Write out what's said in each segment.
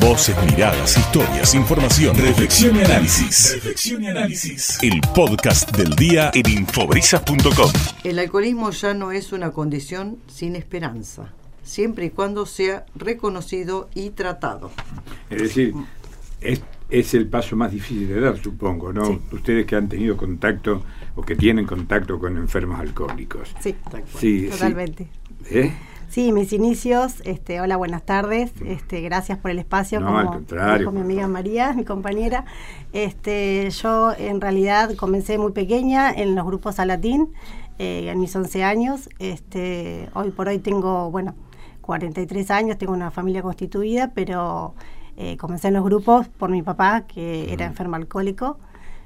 Voces, miradas, historias, información, reflexión y análisis. Reflexión y análisis. El podcast del día en infobrisas.com. El alcoholismo ya no es una condición sin esperanza, siempre y cuando sea reconocido y tratado. Es decir, es, es el paso más difícil de dar, supongo, ¿no? Sí. Ustedes que han tenido contacto o que tienen contacto con enfermos alcohólicos. Sí, Sí, sí. totalmente. ¿Eh? Sí, mis inicios, este, hola, buenas tardes, este, gracias por el espacio, No, como al contrario, dijo mi amiga favor. María, mi compañera. Este, yo en realidad comencé muy pequeña en los grupos a latín, eh, en mis 11 años. Este, hoy por hoy tengo, bueno, 43 años, tengo una familia constituida, pero eh, comencé en los grupos por mi papá, que era enfermo alcohólico.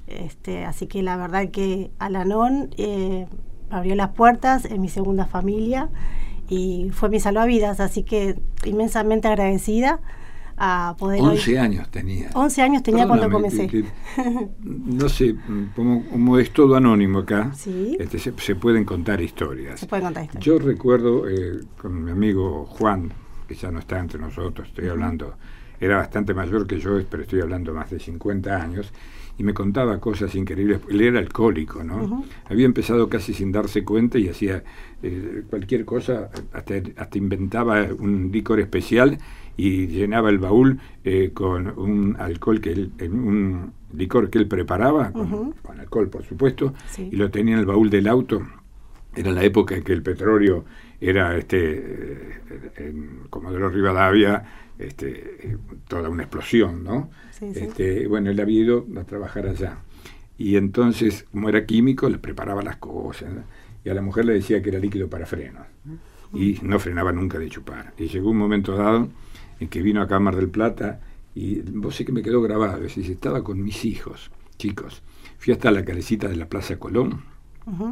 Este, así que la verdad que Alanón eh, abrió las puertas en mi segunda familia y fue mi salvavidas, así que inmensamente agradecida a poder... hoy- 11 años tenía. 11 años tenía cuando Perdóname, comencé. que- no sé, como, como es todo anónimo acá, Sí. este, se, se pueden contar historias. Se puede contar esto. Yo recuerdo eh, con mi amigo Juan, que ya no está entre nosotros, estoy hablando, era bastante mayor que yo, pero estoy hablando más de 50 años, y me contaba cosas increíbles. Él era alcohólico, ¿no? Había empezado casi sin darse cuenta y hacía eh, cualquier cosa, hasta, hasta inventaba un licor especial y llenaba el baúl eh, con un alcohol que él, un licor que él preparaba, con, alcohol por supuesto, Sí. y lo tenía en el baúl del auto. Era la época en que el petróleo era este eh, en Comodoro Rivadavia este, toda una explosión, ¿no? Sí, sí. Este, bueno, él había ido a trabajar allá. Y entonces, como era químico, le preparaba las cosas. ¿no? Y a la mujer le decía que era líquido para frenos. Y no frenaba nunca de chupar. Y llegó un momento dado en que vino acá a Mar del Plata y vos sé que me quedó grabado. Es decir, estaba con mis hijos, chicos. Fui hasta la calecita de la Plaza Colón,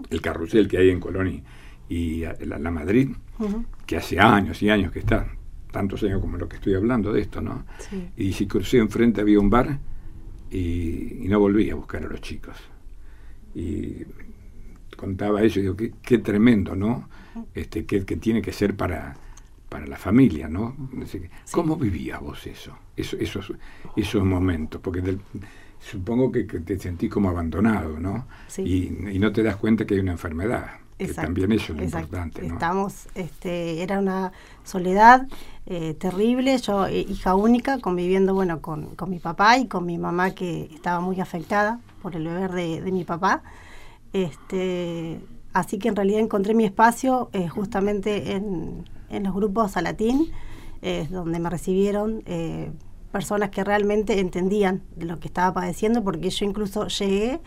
el carrusel que hay en Colón y, y la, la Madrid, que hace años y años que está, tantos años como lo que estoy hablando de esto, ¿no? Sí. Y si crucé enfrente había un bar y, y no volví a buscar a los chicos. Y contaba eso y digo, qué, qué tremendo, ¿no? Este, que, que tiene que ser para, para la familia, ¿no? ¿Cómo vivías vos eso? eso esos, esos momentos, porque del- supongo que, que te sentís como abandonado, ¿no? Sí. Y, y no te das cuenta que hay una enfermedad, que Exacto, también eso es lo exacto. importante, ¿no? Estamos, este, era una soledad eh, terrible, yo eh, hija única, conviviendo bueno con, con mi papá y con mi mamá que estaba muy afectada por el beber de, de mi papá. Este, así que en realidad encontré mi espacio eh, justamente en, en los grupos a latín, eh, donde me recibieron personas que realmente entendían lo que estaba padeciendo, porque yo incluso llegué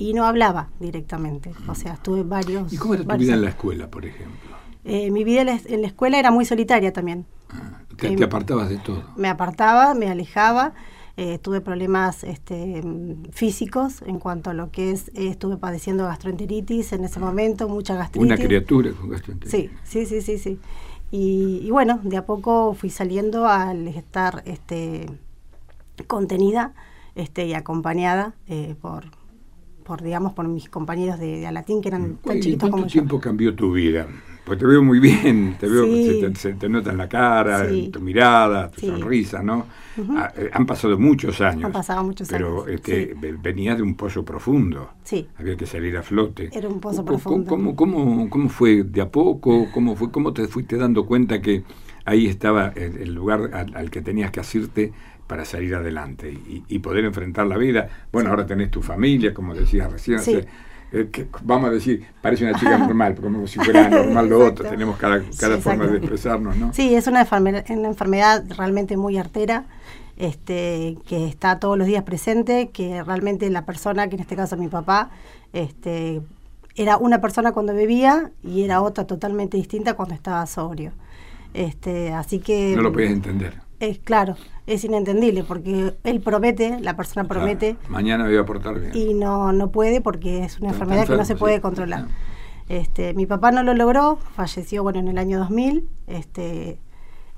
y no hablaba directamente. O sea, estuve varios... ¿Y cómo era tu vida en la escuela, por ejemplo? Eh, mi vida en la, en la escuela era muy solitaria también. Ah, te, Eh, te apartabas de todo. Me apartaba, me alejaba, eh, tuve problemas este, físicos en cuanto a lo que es, estuve padeciendo gastroenteritis en ese momento, mucha gastritis. Una criatura con gastroenteritis. Sí, sí, sí, sí, sí. Y, y bueno, de a poco fui saliendo al estar este, contenida este, y acompañada por, por, digamos, por mis compañeros de, de Alatín, que eran tan ¿Y chiquitos como cuánto yo. tiempo cambió tu vida? Pues te veo muy bien, te veo, Sí. se, te, se te nota en la cara, Sí. en tu mirada, tu Sí. sonrisa, ¿no? Ah, eh, han pasado muchos años. Han pasado muchos pero, años, este, sí. ve- venías de un pozo profundo. Sí. Había que salir a flote. Era un pozo ¿Cómo- profundo. ¿Cómo, cómo, cómo fue de a poco? ¿Cómo, fue, ¿Cómo te fuiste dando cuenta que ahí estaba el, el lugar al, al que tenías que asirte para salir adelante y, y poder enfrentar la vida? Bueno, ahora tenés tu familia, como decías recién. Sí. o sea, eh, que, vamos a decir, parece una chica normal, como si fuera normal lo otro. Tenemos cada, cada Sí, forma de expresarnos, ¿no? Sí, es una enfermedad, una enfermedad realmente muy artera, este, que está todos los días presente, que realmente la persona, que en este caso mi papá, este, era una persona cuando bebía y era otra totalmente distinta cuando estaba sobrio. Este, así que No lo podías entender. Es claro, es inentendible porque él promete, la persona promete Claro, mañana voy a portar bien. y no, no puede porque es una Está- enfermedad que no se puede sí. controlar. Este, mi papá no lo logró, falleció bueno en el año 2000, este,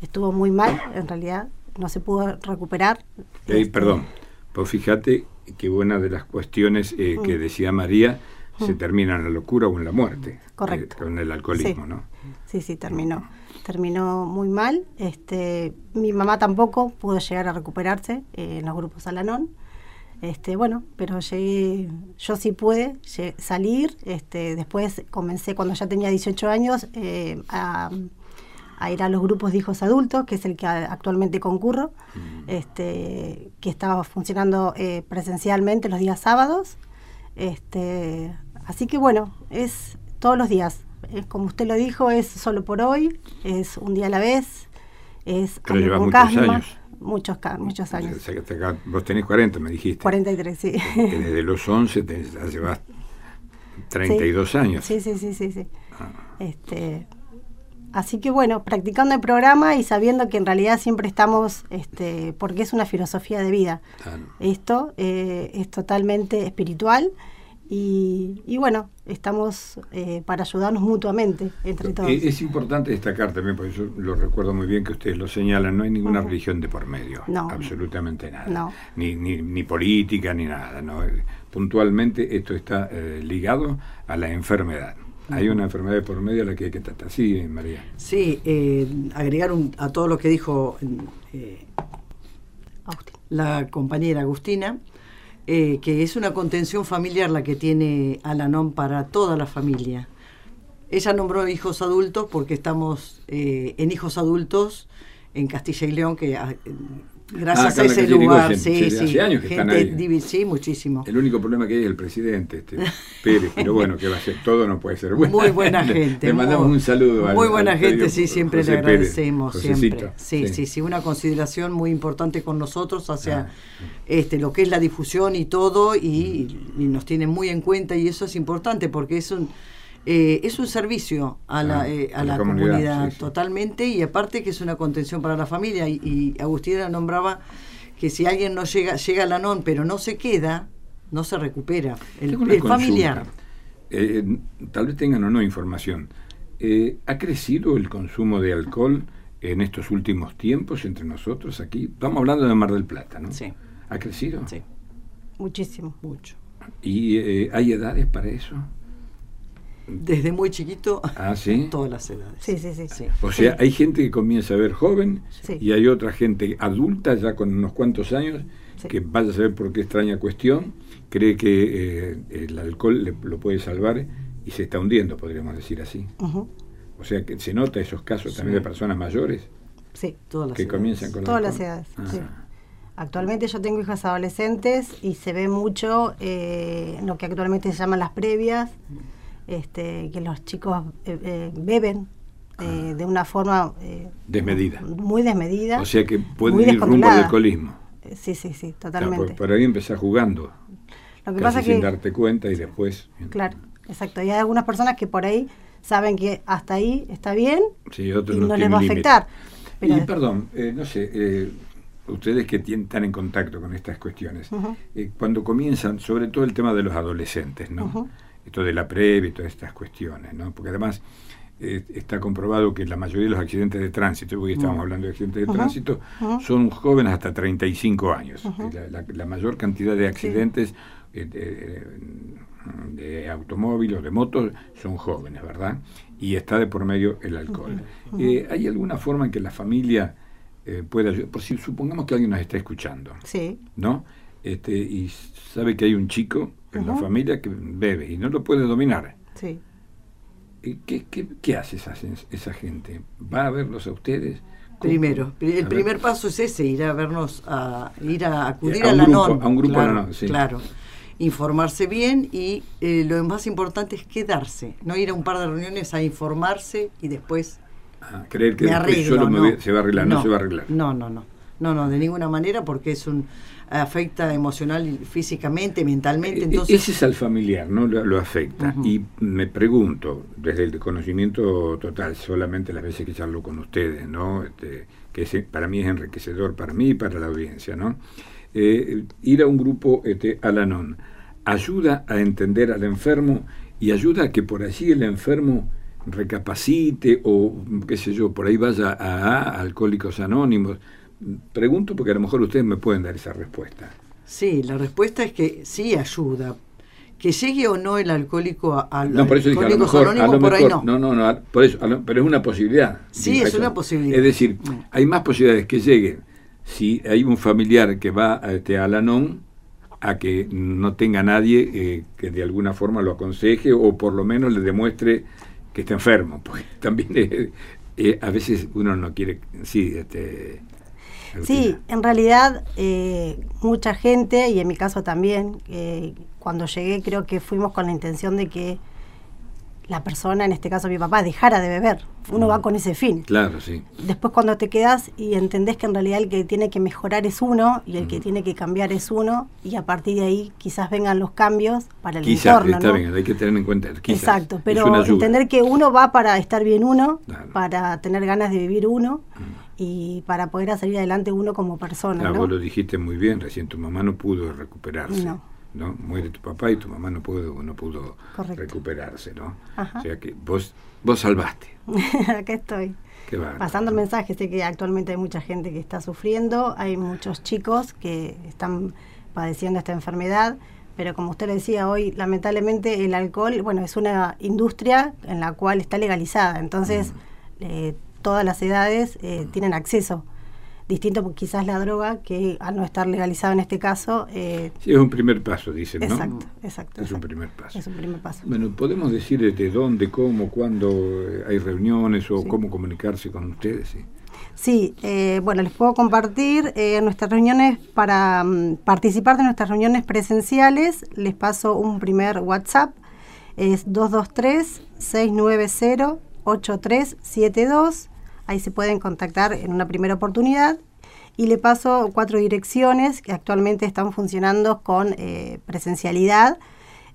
estuvo muy mal en realidad, no se pudo recuperar. Este, perdón, pues fíjate que una de las cuestiones eh, que Mm. decía María se Mm. termina en la locura o en la muerte. Correcto. eh, con el alcoholismo, Sí. ¿no? Sí, sí, terminó. terminó muy mal. Este, mi mamá tampoco pudo llegar a recuperarse eh, en los grupos Alanón. Este, bueno, pero llegué, yo sí pude salir. Este, después comencé cuando ya tenía 18 años eh, a, a ir a los grupos de hijos adultos, que es el que actualmente concurro, este, que estaba funcionando eh, presencialmente los días sábados. Este, así que bueno, es todos los días. Es como usted lo dijo, es solo por hoy, es un día a la vez, es Pero lleva muchos calma. años. Muchos, años. O sea, que acá- vos tenés 40, me dijiste. 43, sí. Que desde los 11 te llevas 32 Sí. años. Sí, sí, sí, sí, sí. Ah. Este, así que bueno, practicando el programa y sabiendo que en realidad siempre estamos, este, porque es una filosofía de vida. Claro. Esto eh, es totalmente espiritual y, y bueno, estamos eh, para ayudarnos mutuamente entre todos. Es importante destacar también, porque yo lo recuerdo muy bien que ustedes lo señalan, no hay ninguna religión de por medio, No. absolutamente nada, No. ni, ni, ni política ni nada. ¿no? Eh, Puntualmente esto está eh, ligado a la enfermedad. Hay una enfermedad de por medio a la que hay que tratar. Sí, María. Sí, eh, agregar un- a todo lo que dijo eh, la compañera Agustina, eh, que es una contención familiar la que tiene Alanon para toda la familia. Ella nombró hijos adultos porque estamos eh, en hijos adultos en Castilla y León, que ah, gracias Ah, a ese lugar, sí, sí, sí, hace años que están gente ahí. divi- sí, muchísimo. El único problema que hay es el presidente, este, Pérez, pero bueno, que va a ser todo, no puede ser bueno. Muy buena gente. Le mandamos muy, un saludo. al- Muy buena al gente, sí, siempre José le agradecemos. Siempre. Sí, sí, sí, una consideración muy importante con nosotros hacia Ah. este lo que es la difusión y todo, y, y nos tienen muy en cuenta, y eso es importante porque es un. Eh, es un servicio a la, Ah, eh, a a la la comunidad, comunidad, sí, sí. totalmente y aparte que es una contención para la familia y, y Agustina nombraba que si alguien no llega llega a la NON pero no se queda no se recupera el, familiar Eh, tal vez tengan o no información. Eh, ¿Ha crecido el consumo de alcohol en estos últimos tiempos entre nosotros aquí? Estamos hablando de Mar del Plata, ¿no? Sí. ¿Ha crecido? sí Muchísimo. mucho ¿Y eh, hay edades para eso? Desde muy chiquito Ah, sí. todas las edades. Sí, sí, sí. Sí. O sea, hay gente que comienza a ver joven Sí. y hay otra gente adulta ya con unos cuantos años Sí. que vaya a saber por qué extraña cuestión, cree que eh, el alcohol le- lo puede salvar y se está hundiendo, podríamos decir así. O sea, que se nota esos casos también de personas mayores Sí. Todas las que edades. comienzan con Todas las edades, Ah. sí. Actualmente yo tengo hijas adolescentes y se ve mucho eh, lo que actualmente se llaman las previas, este, que los chicos eh, eh, beben eh, de una forma Desmedida. muy desmedida. O sea que puede muy ir rumbo al alcoholismo. Sí, sí, sí, O sea, totalmente. por, por ahí empezás jugando, Lo que casi pasa sin que, darte cuenta y después... claro, exacto. Y hay algunas personas que por ahí saben que hasta ahí está bien Sí, otros y no no les tienen va a afectar. Pero y perdón, eh, no sé, eh, ustedes que tien- están en contacto con estas cuestiones, eh, cuando comienzan, sobre todo el tema de los adolescentes, ¿no? Esto de la previa y todas estas cuestiones, ¿no? Porque además eh, está comprobado que la mayoría de los accidentes de tránsito, porque estábamos hablando de accidentes de tránsito, son jóvenes hasta 35 años. La, la- la mayor cantidad de accidentes eh, de, de automóvil o de motos son jóvenes, ¿verdad? Y está de por medio el alcohol. Eh, ¿Hay alguna forma en que la familia pueda ayudar? Por si supongamos que alguien nos está escuchando, sí, ¿no? Este, y sabe que hay un chico en la familia que bebe y no lo puede dominar. sí. Eh, ¿Qué, qué, qué hace esa, esa gente? ¿Va a verlos a ustedes? ¿Cómo- Primero, A el ver. primer paso es ese, ir a vernos, a ir a acudir A a, un la grupo- NON. a un grupo claro, Alanon, sí. Claro, informarse bien y eh, lo más importante es quedarse, no ir a un par de reuniones a informarse y después Ah, creer que me después arreglo. solo me no. voy- se va a arreglar, no, se va a arreglar. No, no, no, no, no, de ninguna manera porque es un afecta emocional, físicamente, mentalmente, E- entonces Ese es al familiar, ¿no? Lo, lo afecta. Y me pregunto, desde el conocimiento total, solamente las veces que charlo con ustedes, ¿no? Este, que es- para mí es enriquecedor, para mí y para la audiencia, ¿no? Eh, ir a un grupo este, Alanon ayuda a entender al enfermo y ayuda a que por allí el enfermo recapacite o, qué sé yo, por ahí vaya a, a Alcohólicos Anónimos. Pregunto porque a lo mejor ustedes me pueden dar esa respuesta. Sí, la respuesta es que sí ayuda, que llegue o no el alcohólico a, a no, por eso dije, a lo mejor, a lo por mejor, ahí no. no, no, no, por eso, a lo- pero es una posibilidad. Sí, es una posibilidad. Es decir, hay más posibilidades que lleguen si hay un familiar que va a, este, al ANON a que no tenga nadie eh, que de alguna forma lo aconseje o por lo menos le demuestre que está enfermo, porque también eh, eh, a veces uno no quiere, sí, este, Sí, en realidad eh, mucha gente, y en mi caso también, eh, cuando llegué creo que fuimos con la intención de que la persona, en este caso mi papá, dejara de beber. Uno va con ese fin. Claro, sí. Después cuando te quedas y entendés que en realidad el que tiene que mejorar es uno y el que tiene que cambiar es uno, y a partir de ahí quizás vengan los cambios para el Quizás, entorno. está ¿no? bien, hay que tener en cuenta. quizás. Exacto, pero entender que uno va para estar bien uno, Claro. Mm. para tener ganas de vivir uno y para poder salir adelante uno como persona. Ah, ¿no? Vos lo dijiste muy bien, recién tu mamá no pudo recuperarse. No. ¿no? Muere tu papá y tu mamá no pudo, no pudo Correcto. recuperarse, ¿no? Ajá. O sea que vos, vos salvaste. Acá estoy. Qué. Pasando el mensaje, sé que actualmente hay mucha gente que está sufriendo, hay muchos chicos que están padeciendo esta enfermedad, pero como usted decía hoy, lamentablemente el alcohol, bueno, es una industria en la cual está legalizada, entonces Mm. eh, todas las edades eh, tienen acceso. Distinto quizás la droga, que al no estar legalizado en este caso, eh, Sí, es un primer paso, dicen, ¿no? exacto, exacto. Es un exacto. primer paso. Es un primer paso. Bueno, ¿podemos decir desde dónde, cómo, cuándo eh, hay reuniones o Sí. cómo comunicarse con ustedes? Sí. Sí, eh, bueno, les puedo compartir eh, nuestras reuniones para mm, participar de nuestras reuniones presenciales. Les paso un primer WhatsApp, es 223-690-8372. Ahí se pueden contactar en una primera oportunidad. Y le paso cuatro direcciones que actualmente están funcionando con eh, presencialidad.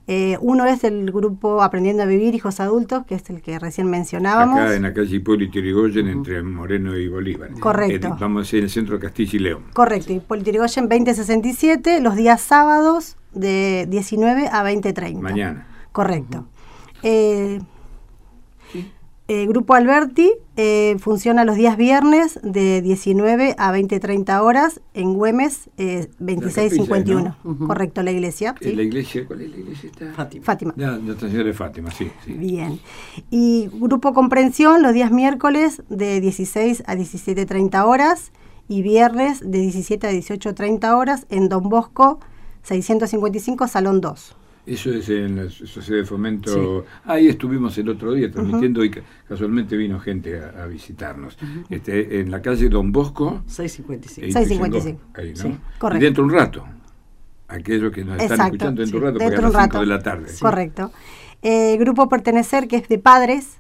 Eh, uno es el grupo Aprendiendo a Vivir Hijos Adultos, que es el que recién mencionábamos. Acá en la calle Hipólito Yrigoyen, entre Moreno y Bolívar. Correcto. Eh, vamos a decir en el centro de Castilla y León. Correcto, y Politirigoyen 2067, los días sábados de 19 a 20.30. Mañana. Correcto. Eh, eh, Grupo Alberti eh, funciona los días viernes de 19 a 20.30 horas en Güemes eh, 2651. Ujú. Correcto, la iglesia. ¿Es ¿sí? ¿La iglesia? ¿Cuál es la iglesia? Está? Fátima. Fátima. Nuestra Señora de Fátima, sí. sí. Bien. Y Grupo Comprensión los días miércoles de 16 a 17.30 horas y viernes de 17 a 18.30 horas en Don Bosco 655 Salón 2. Eso es en la Sociedad de Fomento. Ahí estuvimos el otro día transmitiendo y ca- casualmente vino gente a, a visitarnos. este, en la calle Don Bosco. 655. e 655. Ahí, ¿no? Sí, y correcto. dentro un rato. Aquellos que nos están escuchando dentro sí. un rato, Dentro porque a un las 5 rato. de la tarde. Correcto. Eh, grupo Pertenecer, que es de padres,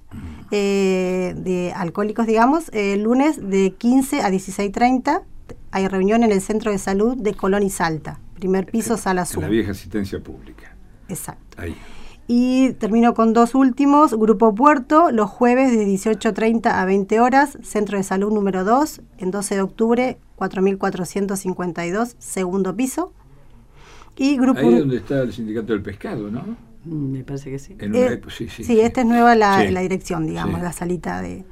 eh, de alcohólicos, digamos, eh, lunes de 15 a 16.30 hay reunión en el Centro de Salud de Colón y Salta, primer piso, sala sur. la vieja asistencia pública. Exacto. Ahí. Y termino con dos últimos. Grupo Puerto, los jueves de 18.30 a 20 horas, Centro de Salud número 2, en 12 de octubre, 4.452, segundo piso. Y Grupo... Ahí es donde está el sindicato del pescado, ¿no? Mm, Me parece que sí. En una Eh, época- sí, sí, sí, esta es nueva la, Sí. la dirección, digamos, Sí. la salita de...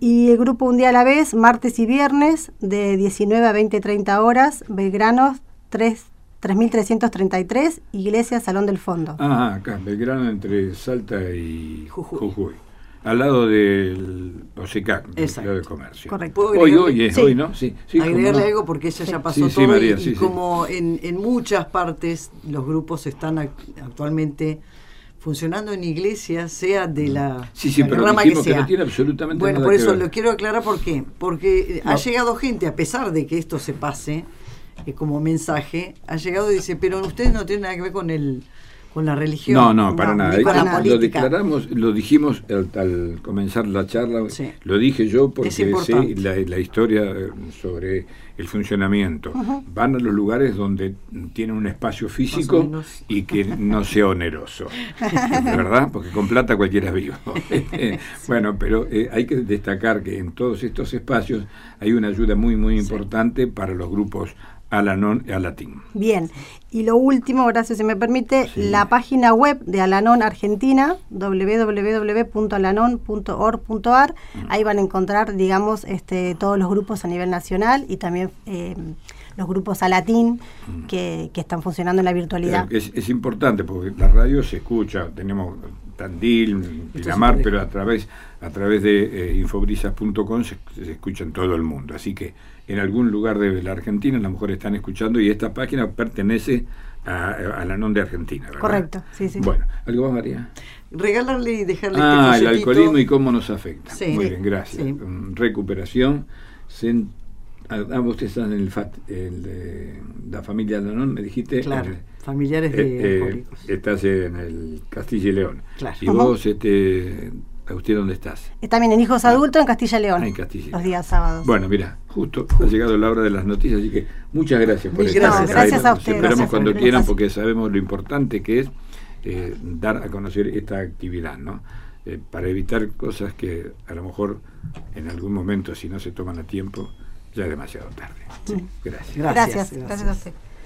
Y el grupo Un Día a la Vez, martes y viernes, de 19 a 20, 30 horas, Belgrano 3, 3333, Iglesia Salón del Fondo. Ah, acá, Belgrano entre Salta y Jujuy. Jujuy. Al lado del OSECAC, del de Comercio. Correcto. ¿Puedo Hoy, hoy es, Sí. hoy, ¿no? Sí, sí. agregarle no. algo porque ella ya pasó Sí, sí, todo María, y, sí, y sí. como en, en muchas partes los grupos están ac- actualmente funcionando en iglesias, sea de la, Sí, sí, la pero rama que sea. no tiene absolutamente Bueno, nada por que eso ver. lo quiero aclarar por qué. Porque ha llegado gente, a pesar de que esto se pase eh, como mensaje, ha llegado y dice, pero ustedes no tienen nada que ver con el con la religión. No, no, para nada. con la lo declaramos, lo dijimos al, al comenzar la charla, Sí. lo dije yo porque sé la, la historia eh, sobre el funcionamiento. Van a los lugares donde tienen un espacio físico y que no sea oneroso, ¿verdad? Porque con plata cualquiera es vivo. Bueno, pero eh, hay que destacar que en todos estos espacios hay una ayuda muy, muy importante para los grupos Alanon Alatín. Bien, y lo último, gracias si me permite, la página web de Alanon Argentina, www.alanon.org.ar, mm. ahí van a encontrar, digamos, este, todos los grupos a nivel nacional y también eh, los grupos Alatín mm. que, que, están funcionando en la virtualidad. Es, es, importante porque la radio se escucha, tenemos Tandil, Pinamar, pero a través, a través de eh, infobrisas.com se, se escucha en todo el mundo. Así que en algún lugar de la Argentina, a lo mejor están escuchando y esta página pertenece a, la NON de Argentina. ¿verdad? Correcto, sí, sí. Bueno, ¿algo más, María? Regalarle y dejarle ah, este el alcoholismo y cómo nos afecta. Muy bien, gracias. Recuperación. Ah, vos estás en el FAT, el de la familia Lanón, me dijiste. Claro, familiares de eh, eh, Estás en el Castilla y León. Claro. Y vos, este, ¿Usted dónde estás? También en Hijos Adultos en Castilla y León. Ah, en Castilla. Los días sábados. Bueno, mira, justo, ha llegado la hora de las noticias, así que muchas gracias por estar gracias, gracias a ustedes. Esperamos cuando quieran porque sabemos lo importante que es eh, dar a conocer esta actividad, ¿no? Eh, para evitar cosas que a lo mejor en algún momento, si no se toman a tiempo, ya es demasiado tarde. Gracias. Gracias, gracias, gracias a usted.